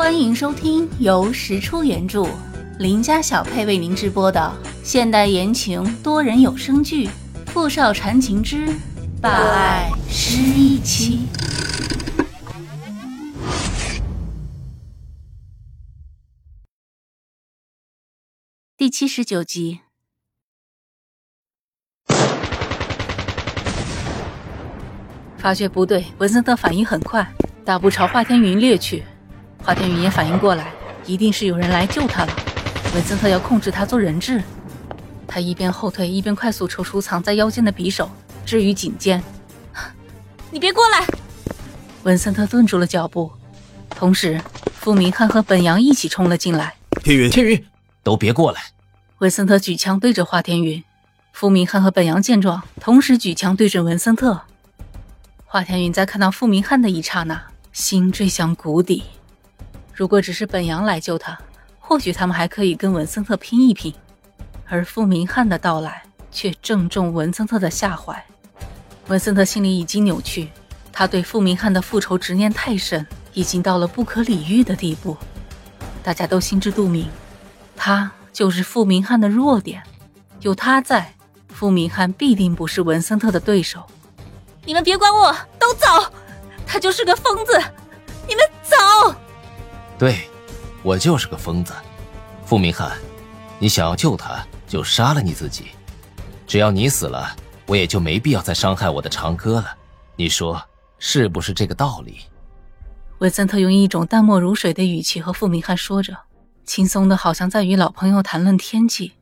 欢迎收听由石出原著、林家小配为您直播的现代言情多人有声剧《富少缠情之霸爱失忆妻》第七十九集。发觉不对，文森特反应很快，大步朝华天云掠去。华天云也反应过来，一定是有人来救他了。文森特要控制他做人质，他一边后退，一边快速抽出藏在腰间的匕首，置于颈间。你别过来！文森特顿住了脚步，同时，傅明翰和本阳一起冲了进来。天云，天云，都别过来！文森特举枪对着华天云，傅明翰和本阳见状，同时举枪对准文森特。华天云在看到傅明翰的一刹那，心坠向谷底。如果只是本阳来救他，或许他们还可以跟文森特拼一拼。而傅明翰的到来却正中文森特的下怀。文森特心里已经扭曲，他对傅明翰的复仇执念太深，已经到了不可理喻的地步。大家都心知肚明，他就是傅明翰的弱点。有他在，傅明翰必定不是文森特的对手。你们别管我，都走！他就是个疯子，你们走！对，我就是个疯子，傅明翰，你想要救他，就杀了你自己。只要你死了，我也就没必要再伤害我的长歌了。你说是不是这个道理？文森特用一种淡漠如水的语气和傅明翰说着，轻松的好像在与老朋友谈论天气。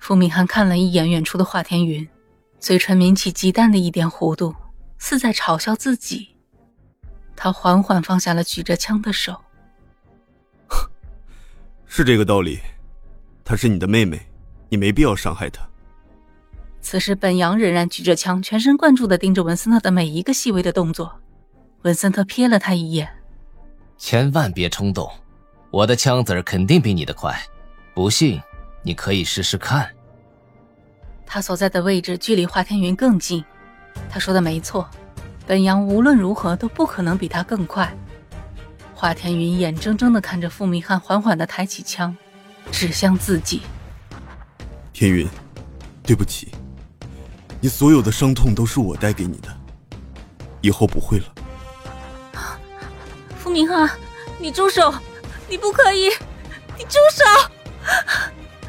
傅明翰看了一眼远处的华天云，嘴唇抿起极淡的一点弧度，似在嘲笑自己。他缓缓放下了举着枪的手。是这个道理，她是你的妹妹，你没必要伤害她。此时，本阳仍然举着枪，全神贯注地盯着文森特的每一个细微的动作。文森特瞥了他一眼，千万别冲动，我的枪子儿肯定比你的快，不信你可以试试看。他所在的位置距离华天云更近，他说的没错，本阳无论如何都不可能比他更快。华天云眼睁睁的看着傅明翰缓缓的抬起枪，指向自己。天云，对不起，你所有的伤痛都是我带给你的，以后不会了。傅明翰，你住手！你不可以！你住手！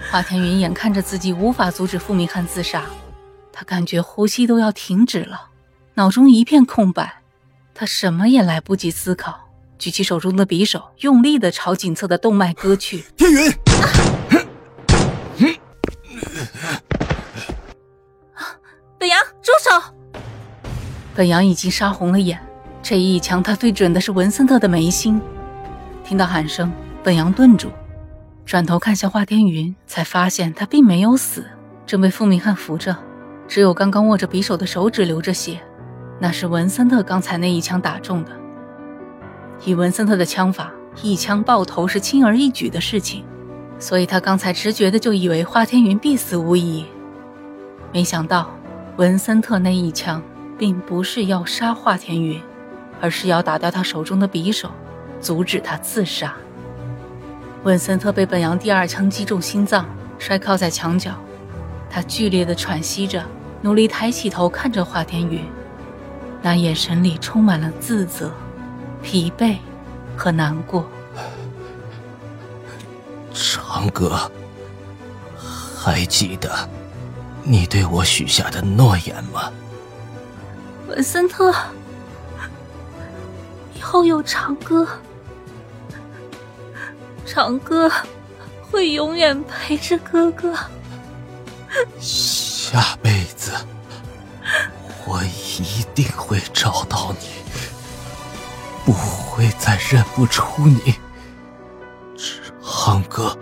华天云眼看着自己无法阻止傅明翰自杀，他感觉呼吸都要停止了，脑中一片空白，他什么也来不及思考。举起手中的匕首，用力的朝颈侧的动脉割去。天云，本阳，住手！本阳已经杀红了眼，这一枪他对准的是文森特的眉心。听到喊声，本阳顿住，转头看向华天云，才发现他并没有死，正被傅明翰扶着，只有刚刚握着匕首的手指流着血，那是文森特刚才那一枪打中的。以文森特的枪法，一枪爆头是轻而易举的事情，所以他刚才直觉的就以为华天云必死无疑。没想到，文森特那一枪并不是要杀华天云，而是要打掉他手中的匕首，阻止他自杀。文森特被本阳第二枪击中心脏，摔靠在墙角，他剧烈的喘息着，努力抬起头看着华天云，那眼神里充满了自责。疲惫和难过。长歌，还记得你对我许下的诺言吗？文森特，以后有长歌，长歌会永远陪着哥哥。下辈子，我一定会找到你。不会再认不出你，长哥。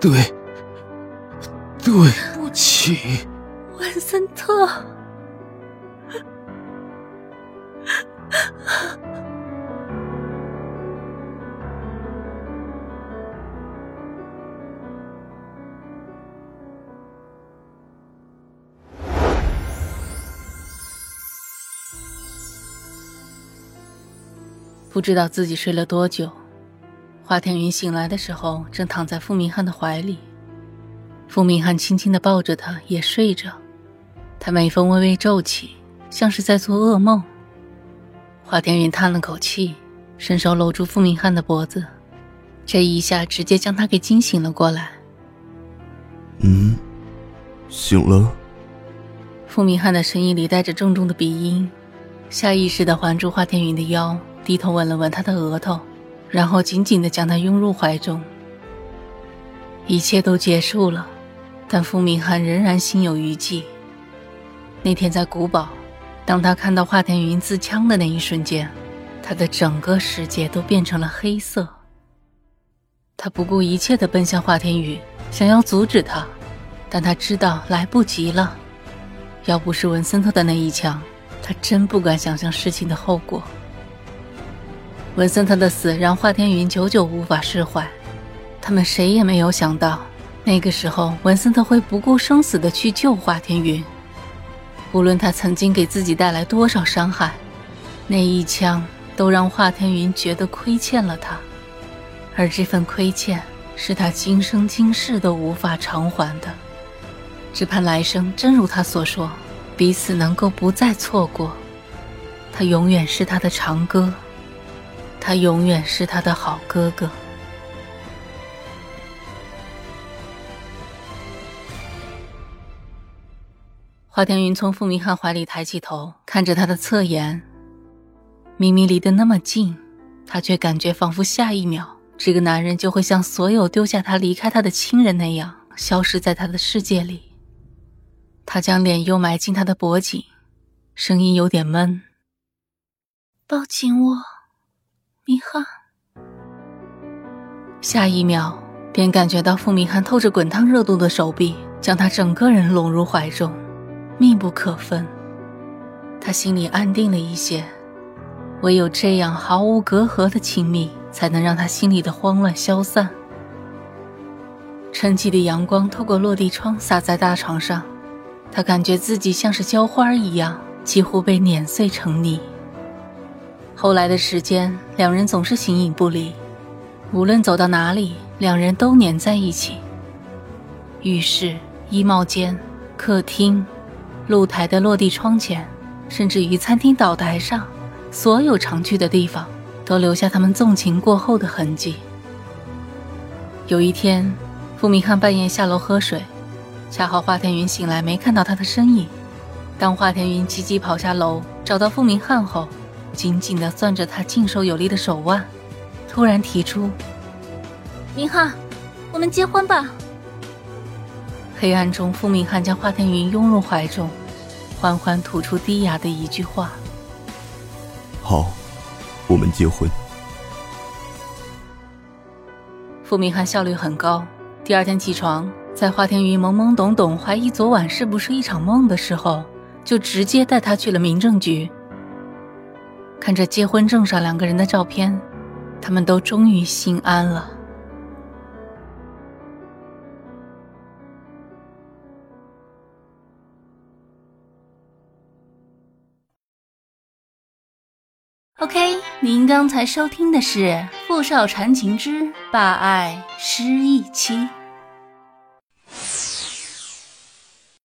对，对不起，文森特。不知道自己睡了多久，华天云醒来的时候，正躺在傅明翰的怀里。傅明翰轻轻地抱着他，也睡着。他眉峰微微皱起，像是在做噩梦。华天云叹了口气，伸手搂住傅明翰的脖子，这一下直接将他给惊醒了过来。嗯，醒了。傅明翰的声音里带着重重的鼻音，下意识地环住华天云的腰，低头吻了吻他的额头，然后紧紧地将他拥入怀中。一切都结束了，但傅明翰仍然心有余悸。那天在古堡，当他看到华天云自枪的那一瞬间，他的整个世界都变成了黑色。他不顾一切地奔向华天宇，想要阻止他，但他知道来不及了。要不是文森特的那一枪，他真不敢想象事情的后果。文森特的死让华天云久久无法释怀，他们谁也没有想到，那个时候文森特会不顾生死的去救华天云。无论他曾经给自己带来多少伤害，那一枪都让华天云觉得亏欠了他，而这份亏欠是他今生今世都无法偿还的。只盼来生真如他所说，彼此能够不再错过。他永远是他的长歌，他永远是他的好哥哥。华天云从傅明翰怀里抬起头，看着他的侧颜。明明离得那么近，他却感觉仿佛下一秒，这个男人就会像所有丢下他离开他的亲人那样，消失在他的世界里。他将脸又埋进他的脖颈，声音有点闷：“抱紧我，明翰。”下一秒，便感觉到傅明翰透着滚烫热度的手臂将他整个人拢入怀中，密不可分。他心里安定了一些，唯有这样毫无隔阂的亲密，才能让他心里的慌乱消散。晨起的阳光透过落地窗洒在大床上。他感觉自己像是浇花一样，几乎被碾碎成泥。后来的时间，两人总是形影不离，无论走到哪里，两人都黏在一起。浴室、衣帽间、客厅、露台的落地窗前，甚至于餐厅岛台上，所有常去的地方，都留下他们纵情过后的痕迹。有一天，傅明翰半夜下楼喝水。恰好华天云醒来，没看到他的身影。当华天云急急跑下楼，找到傅明翰后，紧紧的攥着他劲手有力的手腕，突然提出：“明翰，我们结婚吧。”黑暗中，傅明翰将华天云拥入怀中，缓缓吐出低哑的一句话：“好，我们结婚。”傅明翰效率很高，第二天起床。在华天云懵懵懂懂怀疑昨晚是不是一场梦的时候，就直接带他去了民政局。看着结婚证上两个人的照片，他们都终于心安了。OK，您刚才收听的是《傅少缠情之霸爱失忆妻》。